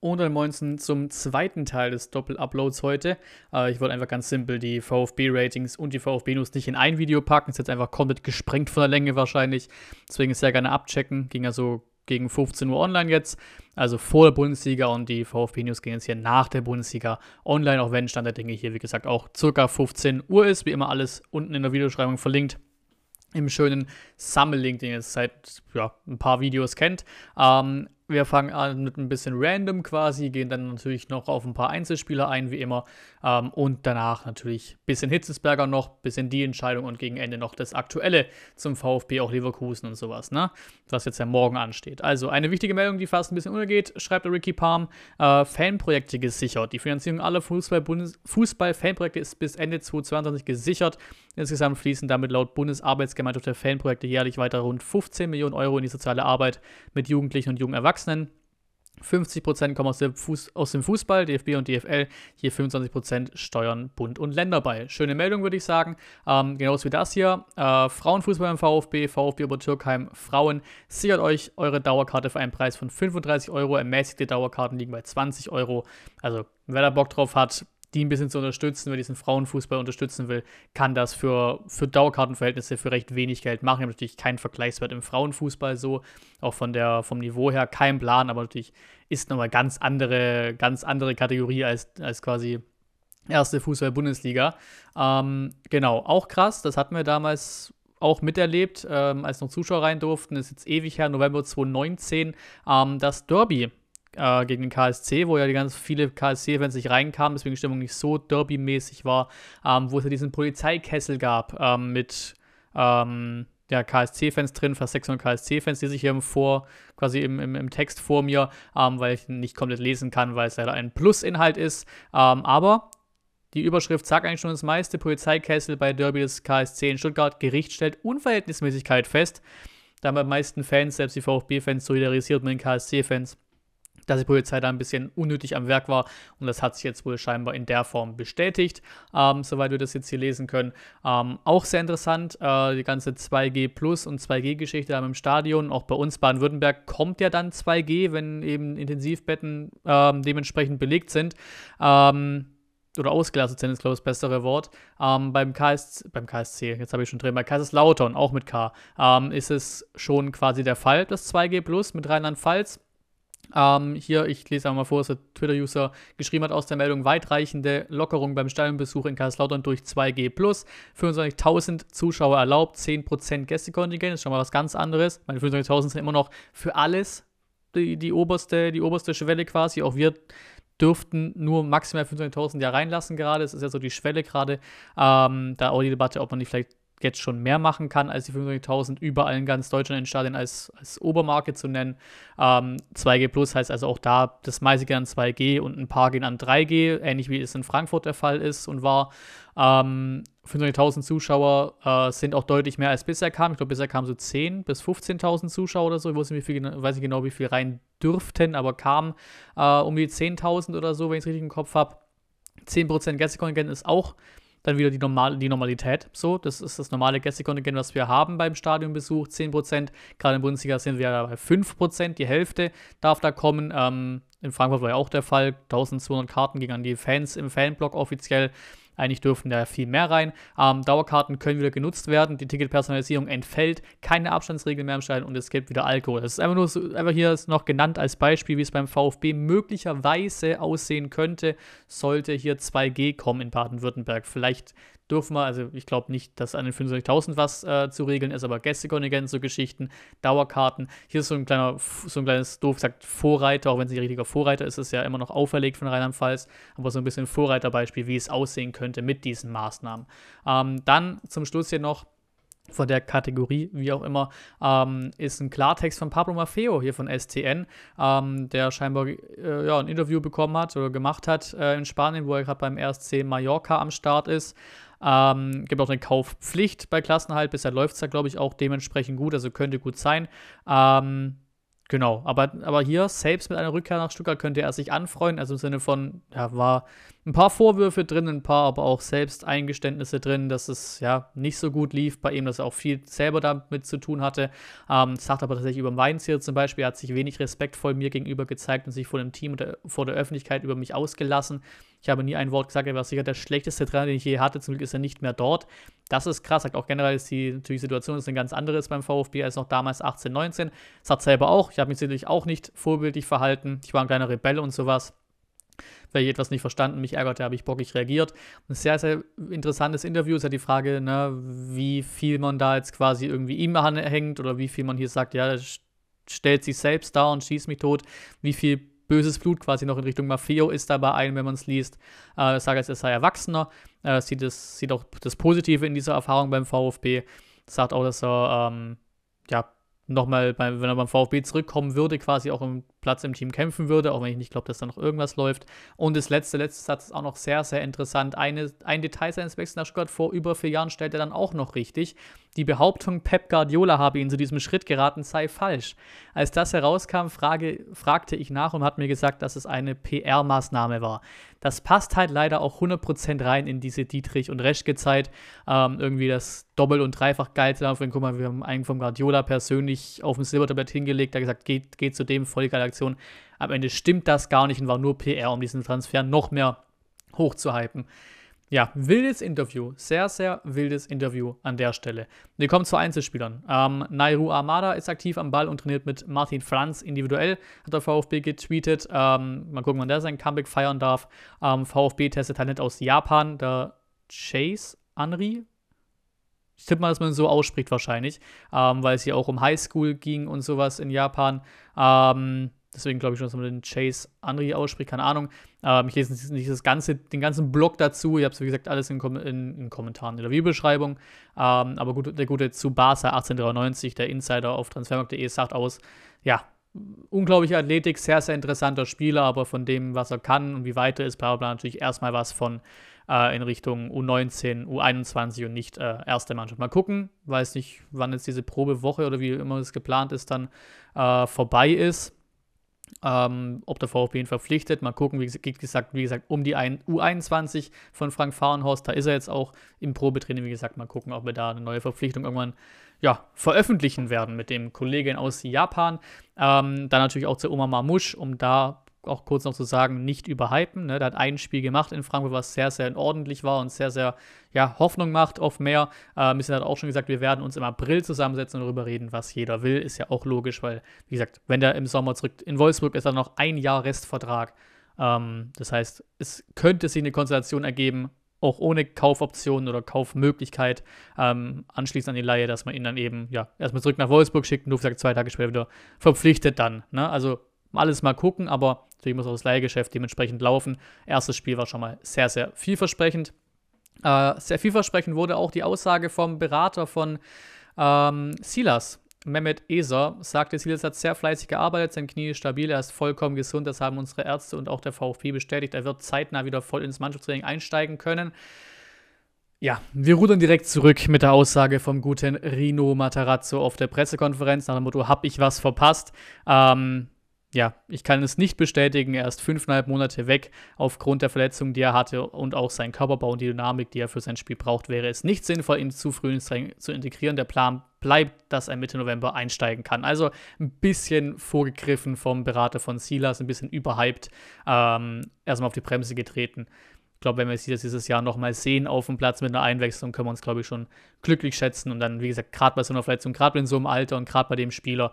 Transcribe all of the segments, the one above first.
Und dann Moinsen zum zweiten Teil des Doppel-Uploads heute. Äh, ich wollte einfach ganz simpel die VfB-Ratings und die VfB-News nicht in ein Video packen. Ist jetzt einfach komplett gesprengt von der Länge wahrscheinlich. Deswegen sehr gerne abchecken. Ging also gegen 15 Uhr online jetzt. Also vor der Bundesliga und die VfB-News gehen jetzt hier nach der Bundesliga online, auch wenn Stand der Dinge hier, wie gesagt, auch circa 15 Uhr ist. Wie immer alles unten in der Videobeschreibung verlinkt im schönen Sammellink, den ihr jetzt seit ja, ein paar Videos kennt. Ähm, wir fangen an mit ein bisschen random quasi, gehen dann natürlich noch auf ein paar Einzelspieler ein, wie immer. Ähm, und danach natürlich ein bisschen Hitzesberger noch, bisschen die Entscheidung und gegen Ende noch das Aktuelle zum VfB, auch Leverkusen und sowas, ne? Was jetzt ja morgen ansteht. Also eine wichtige Meldung, die fast ein bisschen untergeht, schreibt Ricky Palm. Äh, Fanprojekte gesichert. Die Finanzierung aller Fußball-Fanprojekte ist bis Ende 2022 gesichert. Insgesamt fließen damit laut Bundesarbeitsgemeinschaft der Fanprojekte jährlich weiter rund 15 Millionen Euro in die soziale Arbeit mit Jugendlichen und jungen Erwachsenen. Erwachsenen. 50% kommen aus dem, Fuß, aus dem, Fußball, DFB und DFL. Hier 25% steuern Bund und Länder bei. Schöne Meldung, würde ich sagen. Ähm, genauso wie das hier. Äh, Frauenfußball im VfB, VfB Obertürkheim, Frauen. Sichert euch eure Dauerkarte für einen Preis von 35 Euro. Ermäßigte Dauerkarten liegen bei 20 Euro. Also, wer da Bock drauf hat, die ein bisschen zu unterstützen, wer diesen Frauenfußball unterstützen will, kann das für, für Dauerkartenverhältnisse für recht wenig Geld machen. Ich habe natürlich keinen Vergleichswert im Frauenfußball so, auch von der, vom Niveau her kein Plan, aber natürlich ist nochmal ganz andere, ganz andere Kategorie als, als quasi erste Fußball-Bundesliga. Ähm, genau, auch krass, das hatten wir damals auch miterlebt, ähm, als noch Zuschauer rein durften, das ist jetzt ewig her, November 2019, ähm, das Derby äh, gegen den KSC, wo ja die ganz viele KSC-Fans nicht reinkamen, deswegen die Stimmung nicht so derby-mäßig war, ähm, wo es ja diesen Polizeikessel gab ähm, mit ähm, ja, KSC-Fans drin, fast 600 KSC-Fans, die sich hier im vor, quasi im, im, im Text vor mir, ähm, weil ich nicht komplett lesen kann, weil es leider ein Plus-Inhalt ist. Ähm, aber die Überschrift sagt eigentlich schon das meiste. Polizeikessel bei Derby des KSC in Stuttgart. Gericht stellt Unverhältnismäßigkeit fest. Da haben die meisten Fans, selbst die VfB-Fans, solidarisiert mit den KSC-Fans dass die Polizei da ein bisschen unnötig am Werk war und das hat sich jetzt wohl scheinbar in der Form bestätigt, ähm, soweit wir das jetzt hier lesen können. Ähm, auch sehr interessant, äh, die ganze 2G Plus und 2G-Geschichte im Stadion. Auch bei uns Baden-Württemberg kommt ja dann 2G, wenn eben Intensivbetten ähm, dementsprechend belegt sind. Ähm, oder ausgelastet sind, ist, glaube ich, das bessere Wort. Ähm, beim, KS, beim KSC, jetzt habe ich schon drin, bei Kaiserslautern, auch mit K, ähm, ist es schon quasi der Fall, das 2G Plus mit Rheinland-Pfalz. Ähm, hier, ich lese einmal vor, was der Twitter-User geschrieben hat aus der Meldung: weitreichende Lockerung beim Stadionbesuch in Kaiserslautern durch 2G. 25.000 Zuschauer erlaubt, 10% Gästekontingent, ist schon mal was ganz anderes. Meine 25.000 sind immer noch für alles die, die, oberste, die oberste Schwelle quasi. Auch wir dürften nur maximal 25.000 ja reinlassen gerade. Das ist ja so die Schwelle gerade. Ähm, da auch die Debatte, ob man nicht vielleicht jetzt schon mehr machen kann, als die 25.000 überall in ganz Deutschland in Stadien als, als Obermarke zu nennen. Ähm, 2G Plus heißt also auch da, das meiste geht an 2G und ein paar gehen an 3G, ähnlich wie es in Frankfurt der Fall ist und war. Ähm, 25.000 Zuschauer äh, sind auch deutlich mehr als bisher kam. Ich glaube, bisher kamen so 10.000 bis 15.000 Zuschauer oder so. Ich weiß nicht, viel, weiß nicht genau, wie viel rein dürften, aber kamen äh, um die 10.000 oder so, wenn ich es richtig im Kopf habe. 10% Gästekontingent ist auch dann wieder die, normal, die Normalität. So, das ist das normale Gästekontingent, was wir haben beim Stadionbesuch, 10%. Gerade in Bundesliga sind wir bei 5%, die Hälfte darf da kommen. Ähm, in Frankfurt war ja auch der Fall, 1200 Karten gingen an die Fans im Fanblock offiziell. Eigentlich dürfen da viel mehr rein. Ähm, Dauerkarten können wieder genutzt werden. Die Ticketpersonalisierung entfällt. Keine Abstandsregeln mehr im Stadion und es gibt wieder Alkohol. Das ist einfach nur so, einfach hier noch genannt als Beispiel, wie es beim VfB möglicherweise aussehen könnte, sollte hier 2G kommen in Baden-Württemberg. Vielleicht dürfen wir, also ich glaube nicht, dass an den 25.000 was äh, zu regeln ist, aber Gästekontingent, so Geschichten, Dauerkarten. Hier ist so ein kleiner, so ein kleines, doof gesagt, Vorreiter, auch wenn es nicht richtiger Vorreiter ist, ist ja immer noch auferlegt von Rheinland-Pfalz, aber so ein bisschen Vorreiterbeispiel, wie es aussehen könnte mit diesen Maßnahmen. Ähm, dann zum Schluss hier noch von der Kategorie, wie auch immer, ähm, ist ein Klartext von Pablo Maffeo hier von STN, ähm, der scheinbar äh, ja, ein Interview bekommen hat oder gemacht hat äh, in Spanien, wo er gerade beim RSC Mallorca am Start ist. Ähm, gibt auch eine Kaufpflicht bei Klassenhalt. Bisher läuft es da, glaube ich, auch dementsprechend gut, also könnte gut sein. Ähm, Genau, aber, aber hier, selbst mit einer Rückkehr nach Stuttgart, könnte er sich anfreuen. Also im Sinne von, ja, war ein paar Vorwürfe drin, ein paar aber auch Selbsteingeständnisse drin, dass es ja nicht so gut lief bei ihm, dass er auch viel selber damit zu tun hatte. Ähm, sagt aber tatsächlich über Weinziel zum Beispiel, er hat sich wenig respektvoll mir gegenüber gezeigt und sich vor dem Team und der, vor der Öffentlichkeit über mich ausgelassen. Ich habe nie ein Wort gesagt, er war sicher der schlechteste Trainer, den ich je hatte. Zum Glück ist er nicht mehr dort. Das ist krass. Sagt auch generell ist die natürlich Situation ist eine ganz andere beim VfB als noch damals 18, 19. Sagt selber auch. Ich habe mich sicherlich auch nicht vorbildlich verhalten. Ich war ein kleiner Rebell und sowas. Weil ich etwas nicht verstanden, mich ärgerte, habe ich bockig reagiert. Ein sehr, sehr interessantes Interview ist ja die Frage, ne, wie viel man da jetzt quasi irgendwie ihm anhängt oder wie viel man hier sagt, ja, stellt sich selbst dar und schießt mich tot. Wie viel böses Blut quasi noch in Richtung Maffeo ist dabei ein, wenn man es liest. Äh, jetzt, er sei Erwachsener, äh, sieht, es, sieht auch das Positive in dieser Erfahrung beim VfB. Sagt auch, dass er ähm, ja, nochmal, wenn er beim VfB zurückkommen würde, quasi auch im Platz im Team kämpfen würde, auch wenn ich nicht glaube, dass da noch irgendwas läuft. Und das letzte, letzte Satz ist auch noch sehr, sehr interessant. Eine, ein Detail seines Wechsels nach Stuttgart vor über vier Jahren stellt er dann auch noch richtig. Die Behauptung, Pep Guardiola habe ihn zu diesem Schritt geraten, sei falsch. Als das herauskam, frage, fragte ich nach und hat mir gesagt, dass es eine PR-Maßnahme war. Das passt halt leider auch 100% rein in diese Dietrich- und Reschke-Zeit. Ähm, irgendwie das doppelt und dreifach geilste davon. Guck mal, wir haben einen vom Guardiola persönlich auf dem Silbertablett hingelegt, der gesagt, geht, geht zu dem, voll geile Aktion. Am Ende stimmt das gar nicht und war nur PR, um diesen Transfer noch mehr hochzuhypen. Ja, wildes Interview. Sehr, sehr wildes Interview an der Stelle. Wir kommen zu Einzelspielern. Ähm, Nairu Armada ist aktiv am Ball und trainiert mit Martin Franz individuell, hat der VfB getweetet. Ähm, mal gucken, wann der sein Comeback feiern darf. Ähm, VfB testet Talent aus Japan, der Chase Anri. Ich tippe mal, dass man so ausspricht wahrscheinlich, ähm, weil es hier auch um Highschool ging und sowas in Japan. Ähm, Deswegen glaube ich schon, dass man den Chase Andri ausspricht, keine Ahnung. Ähm, ich lese nicht das ganze, den ganzen Blog dazu. Ich habe es, wie gesagt, alles in, in, in Kommentaren in der Videobeschreibung. Ähm, aber gut, der gute Tsubasa 1893, der Insider auf transfermarkt.de, sagt aus, ja, unglaubliche Athletik, sehr, sehr interessanter Spieler, aber von dem, was er kann und wie weit er ist, bla bla, natürlich erstmal was von äh, in Richtung U19, U21 und nicht äh, erste Mannschaft. Mal gucken, weiß nicht, wann jetzt diese Probewoche oder wie immer es geplant ist, dann äh, vorbei ist. Ähm, ob der VfB ihn verpflichtet. Mal gucken, wie gesagt, wie gesagt, um die U21 von Frank Fahrenhorst, da ist er jetzt auch im Probetraining. Wie gesagt, mal gucken, ob wir da eine neue Verpflichtung irgendwann ja, veröffentlichen werden mit dem Kollegen aus Japan. Ähm, dann natürlich auch zu Oma Mamush, um da auch kurz noch zu sagen, nicht überhypen. Ne? Der hat ein Spiel gemacht in Frankfurt, was sehr, sehr ordentlich war und sehr, sehr ja, Hoffnung macht auf mehr. Äh, bisschen hat auch schon gesagt, wir werden uns im April zusammensetzen und darüber reden, was jeder will. Ist ja auch logisch, weil, wie gesagt, wenn der im Sommer zurück in Wolfsburg ist, dann noch ein Jahr Restvertrag. Ähm, das heißt, es könnte sich eine Konstellation ergeben, auch ohne Kaufoption oder Kaufmöglichkeit ähm, anschließend an die Leihe, dass man ihn dann eben ja erstmal zurück nach Wolfsburg schickt und du sagt zwei Tage später wieder verpflichtet dann. Ne? Also alles mal gucken, aber natürlich muss auch das Leihgeschäft dementsprechend laufen. Erstes Spiel war schon mal sehr, sehr vielversprechend. Äh, sehr vielversprechend wurde auch die Aussage vom Berater von ähm, Silas. Mehmet Eser sagte, Silas hat sehr fleißig gearbeitet, sein Knie ist stabil, er ist vollkommen gesund, das haben unsere Ärzte und auch der VfB bestätigt. Er wird zeitnah wieder voll ins Mannschaftstraining einsteigen können. Ja, wir rudern direkt zurück mit der Aussage vom guten Rino Matarazzo auf der Pressekonferenz nach dem Motto, hab ich was verpasst? Ähm, ja, ich kann es nicht bestätigen. Er ist fünfeinhalb Monate weg aufgrund der Verletzung, die er hatte und auch sein Körperbau und die Dynamik, die er für sein Spiel braucht, wäre es nicht sinnvoll, ihn zu früh zu integrieren. Der Plan bleibt, dass er Mitte November einsteigen kann. Also ein bisschen vorgegriffen vom Berater von Silas, ein bisschen überhyped, ähm, erstmal auf die Bremse getreten. Ich glaube, wenn wir Silas dieses Jahr nochmal sehen auf dem Platz mit einer Einwechslung, können wir uns, glaube ich, schon glücklich schätzen. Und dann, wie gesagt, gerade bei so einer Verletzung, gerade in so einem Alter und gerade bei dem Spieler,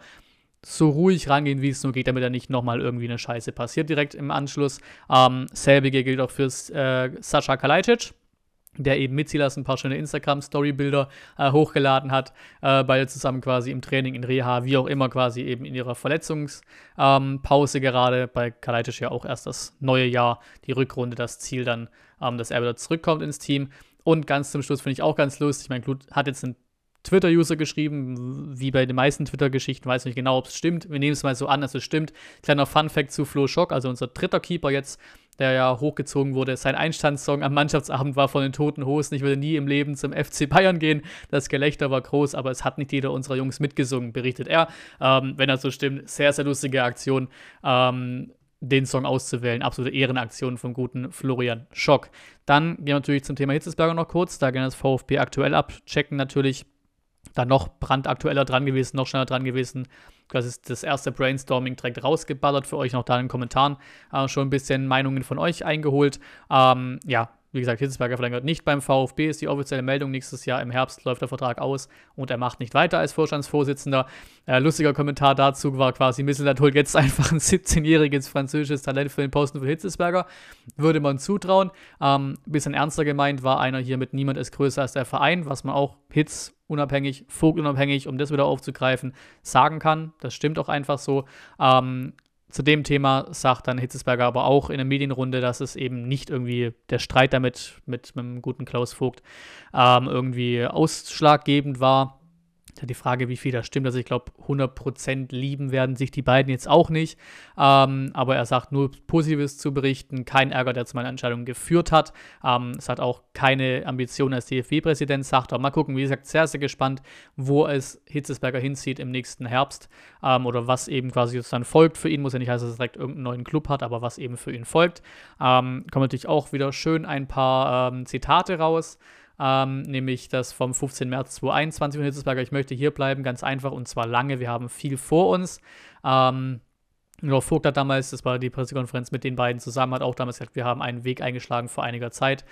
so ruhig rangehen, wie es nur geht, damit da nicht nochmal irgendwie eine Scheiße passiert direkt im Anschluss. Ähm, selbige gilt auch für äh, Sascha Kalajdzic, der eben mit Silas ein paar schöne Instagram-Story-Bilder äh, hochgeladen hat, äh, beide zusammen quasi im Training, in Reha, wie auch immer quasi eben in ihrer Verletzungspause ähm, gerade. Bei Kalajdzic ja auch erst das neue Jahr, die Rückrunde, das Ziel dann, ähm, dass er wieder zurückkommt ins Team. Und ganz zum Schluss finde ich auch ganz lustig, mein Glut hat jetzt einen Twitter-User geschrieben, wie bei den meisten Twitter-Geschichten, weiß nicht genau, ob es stimmt. Wir nehmen es mal so an, dass es stimmt. Kleiner Fun-Fact zu Flo Schock, also unser dritter Keeper jetzt, der ja hochgezogen wurde. Sein Einstandssong am Mannschaftsabend war von den Toten Hosen. Ich würde nie im Leben zum FC Bayern gehen. Das Gelächter war groß, aber es hat nicht jeder unserer Jungs mitgesungen, berichtet er. Ähm, wenn das so stimmt, sehr, sehr lustige Aktion. Ähm, den Song auszuwählen. Absolute Ehrenaktion vom guten Florian Schock. Dann gehen wir natürlich zum Thema Hitzesberger noch kurz. Da gehen das VfB aktuell abchecken natürlich dann noch brandaktueller dran gewesen, noch schneller dran gewesen. Das ist das erste Brainstorming direkt rausgeballert für euch, noch da in den Kommentaren äh, schon ein bisschen Meinungen von euch eingeholt. Ähm, ja, wie gesagt, Hitzelsberger verlängert nicht beim VfB, ist die offizielle Meldung. Nächstes Jahr im Herbst läuft der Vertrag aus und er macht nicht weiter als Vorstandsvorsitzender. Äh, lustiger Kommentar dazu war quasi, Misselat holt jetzt einfach ein 17-jähriges französisches Talent für den Posten für Hitzelsberger. Würde man zutrauen. Ähm, bisschen ernster gemeint war einer hier mit Niemand ist größer als der Verein, was man auch Hitz unabhängig, Vogt unabhängig, um das wieder aufzugreifen, sagen kann. Das stimmt auch einfach so. Ähm, zu dem Thema sagt dann Hitzesberger aber auch in der Medienrunde, dass es eben nicht irgendwie der Streit damit mit, mit dem guten Klaus Vogt ähm, irgendwie ausschlaggebend war die Frage, wie viel das stimmt. Also ich glaube, 100% lieben werden sich die beiden jetzt auch nicht. Ähm, aber er sagt nur Positives zu berichten, kein Ärger, der zu meiner Entscheidung geführt hat. Ähm, es hat auch keine Ambition als DFB-Präsident, sagt er. Mal gucken, wie gesagt, sehr, sehr gespannt, wo es Hitzesberger hinzieht im nächsten Herbst ähm, oder was eben quasi dann folgt für ihn. Muss ja nicht heißen, dass er direkt irgendeinen neuen Club hat, aber was eben für ihn folgt. Ähm, kommen natürlich auch wieder schön ein paar ähm, Zitate raus ähm, nämlich das vom 15. März 2021 von Hitzesberger. Ich möchte hier bleiben, ganz einfach und zwar lange. Wir haben viel vor uns. Ähm, Nur Vogt hat damals, das war die Pressekonferenz mit den beiden zusammen, hat auch damals gesagt, wir haben einen Weg eingeschlagen vor einiger Zeit.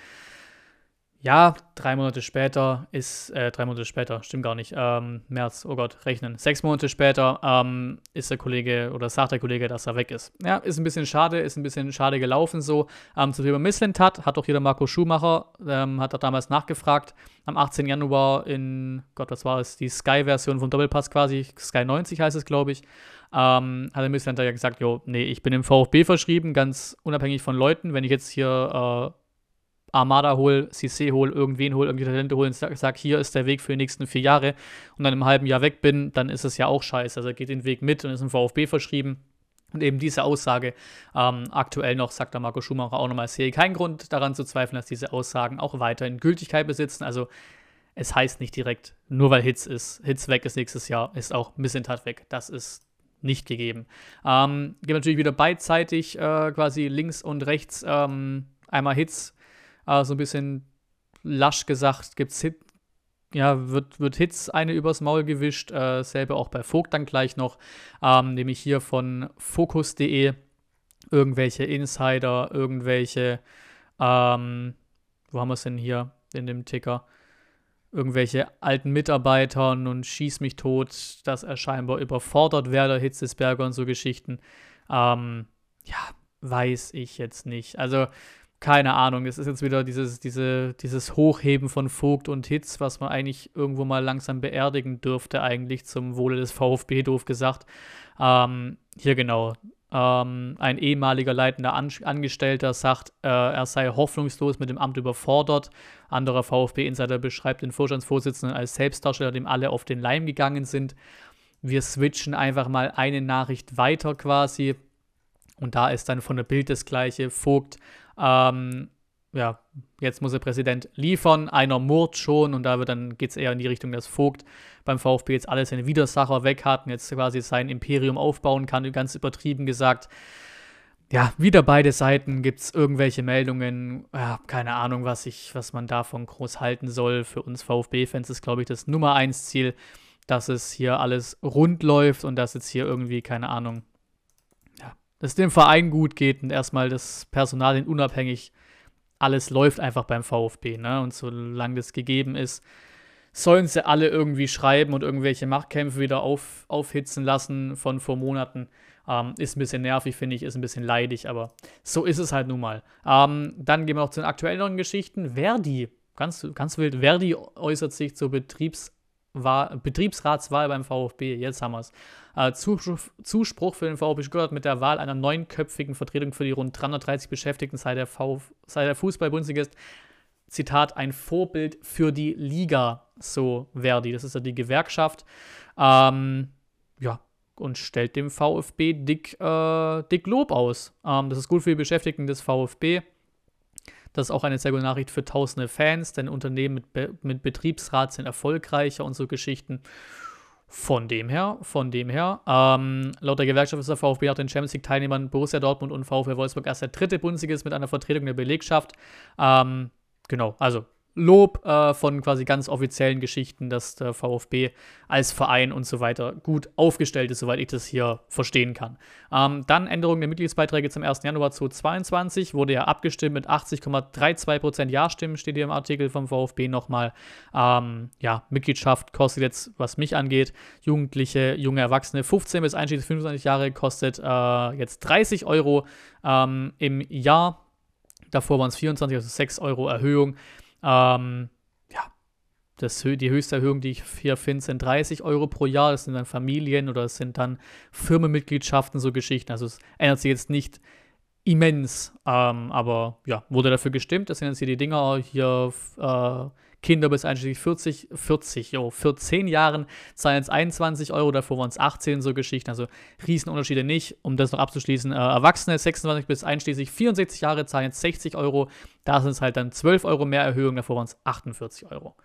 Ja, drei Monate später ist, äh, drei Monate später, stimmt gar nicht, ähm, März, oh Gott, rechnen. Sechs Monate später ähm, ist der Kollege oder sagt der Kollege, dass er weg ist. Ja, ist ein bisschen schade, ist ein bisschen schade gelaufen so. Ähm, zum Thema Misslintat hat auch hier der Marco Schumacher, ähm, hat er damals nachgefragt, am 18. Januar in, Gott, was war es, die Sky-Version vom Doppelpass quasi, Sky 90 heißt es, glaube ich, ähm, hat der Misslintat ja gesagt, jo, nee, ich bin im VfB verschrieben, ganz unabhängig von Leuten, wenn ich jetzt hier äh, Armada hol, CC hol, irgendwen hol, irgendwie Talente hol und sag, sag, hier ist der Weg für die nächsten vier Jahre und dann im halben Jahr weg bin, dann ist es ja auch scheiße. Also er geht den Weg mit und ist im VfB verschrieben. Und eben diese Aussage, ähm, aktuell noch, sagt der Marco Schumacher auch nochmal, sehe keinen Grund daran zu zweifeln, dass diese Aussagen auch weiterhin Gültigkeit besitzen. Also es heißt nicht direkt, nur weil Hitz ist, Hitz weg ist nächstes Jahr, ist auch Missentat weg. Das ist nicht gegeben. Ähm, gibt natürlich wieder beidseitig äh, quasi links und rechts ähm, einmal Hits äh, so ein bisschen lasch gesagt, gibt's Hit, ja, wird, wird Hits eine übers Maul gewischt, äh, selber auch bei Vogt dann gleich noch, ähm, nämlich hier von Focus.de irgendwelche Insider, irgendwelche, ähm, wo haben wir es denn hier in dem Ticker? Irgendwelche alten Mitarbeitern und schieß mich tot, dass er scheinbar überfordert werde, Hitzesberger und so Geschichten. Ähm, ja, weiß ich jetzt nicht. Also, keine Ahnung, es ist jetzt wieder dieses, diese, dieses Hochheben von Vogt und Hitz, was man eigentlich irgendwo mal langsam beerdigen dürfte, eigentlich zum Wohle des VfB, doof gesagt. Ähm, hier genau. Ähm, ein ehemaliger leitender An Angestellter sagt, äh, er sei hoffnungslos mit dem Amt überfordert. Anderer VfB-Insider beschreibt den Vorstandsvorsitzenden als Selbstdarsteller, dem alle auf den Leim gegangen sind. Wir switchen einfach mal eine Nachricht weiter quasi. Und da ist dann von der Bild das gleiche. Vogt ähm, ja, jetzt muss der Präsident liefern, einer murrt schon und da wird dann geht es eher in die Richtung, dass Vogt beim VfB jetzt alle seine Widersacher weg hat und jetzt quasi sein Imperium aufbauen kann, ganz übertrieben gesagt. Ja, wieder beide Seiten gibt es irgendwelche Meldungen, ja, keine Ahnung, was ich, was man davon groß halten soll. Für uns VfB-Fans ist, glaube ich, das Nummer eins Ziel, dass es hier alles rund läuft und dass jetzt hier irgendwie, keine Ahnung, dass es dem Verein gut geht und erstmal das Personal unabhängig alles läuft einfach beim VfB. Ne? Und solange das gegeben ist, sollen sie alle irgendwie schreiben und irgendwelche Machtkämpfe wieder auf, aufhitzen lassen von vor Monaten. Ähm, ist ein bisschen nervig, finde ich, ist ein bisschen leidig, aber so ist es halt nun mal. Ähm, dann gehen wir noch zu den aktuelleren Geschichten. Verdi, ganz, ganz wild, Verdi äußert sich zur Betriebs- war Betriebsratswahl beim VfB, jetzt haben wir es. Äh, Zuspruch, für den VfB Stuttgart mit der Wahl einer neunköpfigen Vertretung für die rund 330 Beschäftigten seit der, seit der Fußball-Bundesliga ist. Zitat, ein Vorbild für die Liga, so Verdi. Das ist ja die Gewerkschaft. Ähm, ja, und stellt dem VfB dick, äh, dick Lob aus. Ähm, das ist gut für die Beschäftigten des VfB. Das ist auch eine sehr gute Nachricht für tausende Fans, denn Unternehmen mit, Be mit Betriebsrat sind erfolgreicher und so Geschichten. Von dem her, von dem her, ähm, laut der Gewerkschaft ist der VfB auch den Champions League-Teilnehmern Borussia Dortmund und VfB Wolfsburg erst der dritte Bundesligist mit einer Vertretung der Belegschaft. Ähm, genau, also Lob äh, von quasi ganz offiziellen Geschichten, dass der VfB als Verein und so weiter gut aufgestellt ist, soweit ich das hier verstehen kann. Ähm, dann Änderung der Mitgliedsbeiträge zum 1. Januar 2022 wurde ja abgestimmt mit 80,32% Ja-Stimmen, steht hier im Artikel vom VfB nochmal. Ähm, ja, Mitgliedschaft kostet jetzt, was mich angeht, Jugendliche, junge Erwachsene 15 bis einschließlich 25 Jahre kostet äh, jetzt 30 Euro ähm, im Jahr. Davor waren es 24, also 6 Euro Erhöhung. Ähm, ja, das, die höchste Erhöhung, die ich hier finde, sind 30 Euro pro Jahr. Das sind dann Familien oder es sind dann Firmenmitgliedschaften, so Geschichten. Also es ändert sich jetzt nicht immens, ähm, aber ja, wurde dafür gestimmt. Das sind jetzt hier die Dinger hier. Äh, Kinder bis einschließlich 40, 40, jo, 14 Jahren zahlen jetzt 21 Euro, davor waren es 18, so Geschichten. Also Riesenunterschiede nicht. Um das noch abzuschließen, äh, Erwachsene 26 bis einschließlich 64 Jahre zahlen jetzt 60 Euro. Da sind es halt dann 12 Euro mehr Erhöhung, davor waren es 48 Euro.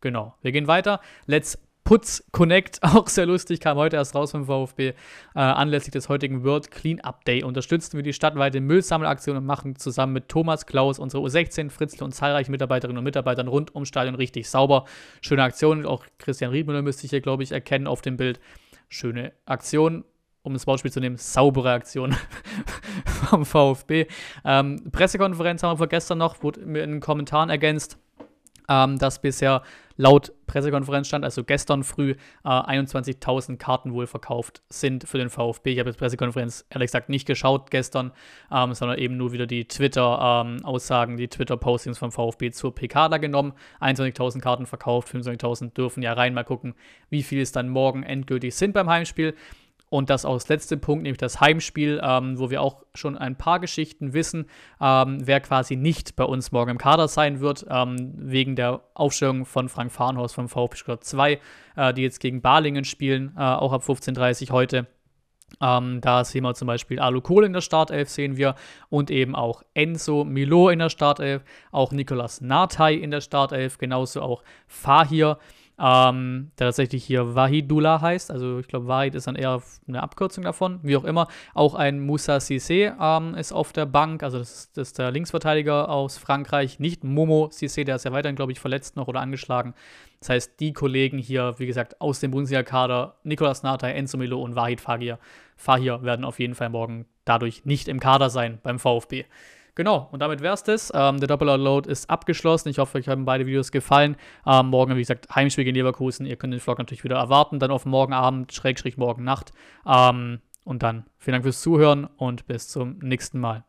Genau. Wir gehen weiter. Let's Putz Connect, auch sehr lustig, kam heute erst raus vom VfB. Äh, anlässlich des heutigen World Cleanup Day unterstützen wir die stadtweite Müllsammelaktion und machen zusammen mit Thomas Klaus, unsere U16, Fritzle und zahlreichen Mitarbeiterinnen und Mitarbeitern rund ums Stadion richtig sauber. Schöne Aktion. Auch Christian Riedmüller müsste ich hier, glaube ich, erkennen auf dem Bild. Schöne Aktion um das Beispiel zu nehmen, saubere Aktion vom VfB. Ähm, Pressekonferenz haben wir gestern noch, wurde in den Kommentaren ergänzt ähm, dass bisher laut Pressekonferenz stand, also gestern früh, äh, 21.000 Karten wohl verkauft sind für den VfB. Ich habe die Pressekonferenz ehrlich gesagt nicht geschaut gestern, ähm, sondern eben nur wieder die Twitter-Aussagen, ähm, die Twitter-Postings vom VfB zur PK da genommen. 21.000 Karten verkauft, 25.000 dürfen ja rein. Mal gucken, wie viel es dann morgen endgültig sind beim Heimspiel. Und das auch das Punkt, nämlich das Heimspiel, ähm, wo wir auch schon ein paar Geschichten wissen, ähm, wer quasi nicht bei uns morgen im Kader sein wird, ähm, wegen der Aufstellung von Frank Farnhorst vom VfB Stuttgart 2, äh, die jetzt gegen Balingen spielen, äh, auch ab 15.30 Uhr heute. Ähm, da sehen wir zum Beispiel Alu Kohl in der Startelf, sehen wir, und eben auch Enzo Milo in der Startelf, auch Nicolas Nartey in der Startelf, genauso auch Fahir ähm, der tatsächlich hier Wahidullah heißt. Also ich glaube, Wahid ist dann eher eine Abkürzung davon, wie auch immer. Auch ein Moussa Cissé ähm, ist auf der Bank, also das ist, das ist, der Linksverteidiger aus Frankreich, nicht Momo Cissé, der ist ja weiterhin, glaube ich, verletzt noch oder angeschlagen. Das heißt, die Kollegen hier, wie gesagt, aus dem Bundesliga-Kader, Nicolas Natay, Enzo Milo und Wahid Fagir, Fahir werden auf jeden Fall morgen dadurch nicht im Kader sein beim VfB. Genau, und damit wäre es das. Ähm, der Doppel-Load ist abgeschlossen. Ich hoffe, euch haben beide Videos gefallen. Ähm, morgen, wie gesagt, Heimspiel in Leverkusen. Ihr könnt den Vlog natürlich wieder erwarten. Dann auf morgen Abend, Schrägstrich morgen Nacht. Ähm, und dann vielen Dank fürs Zuhören und bis zum nächsten Mal.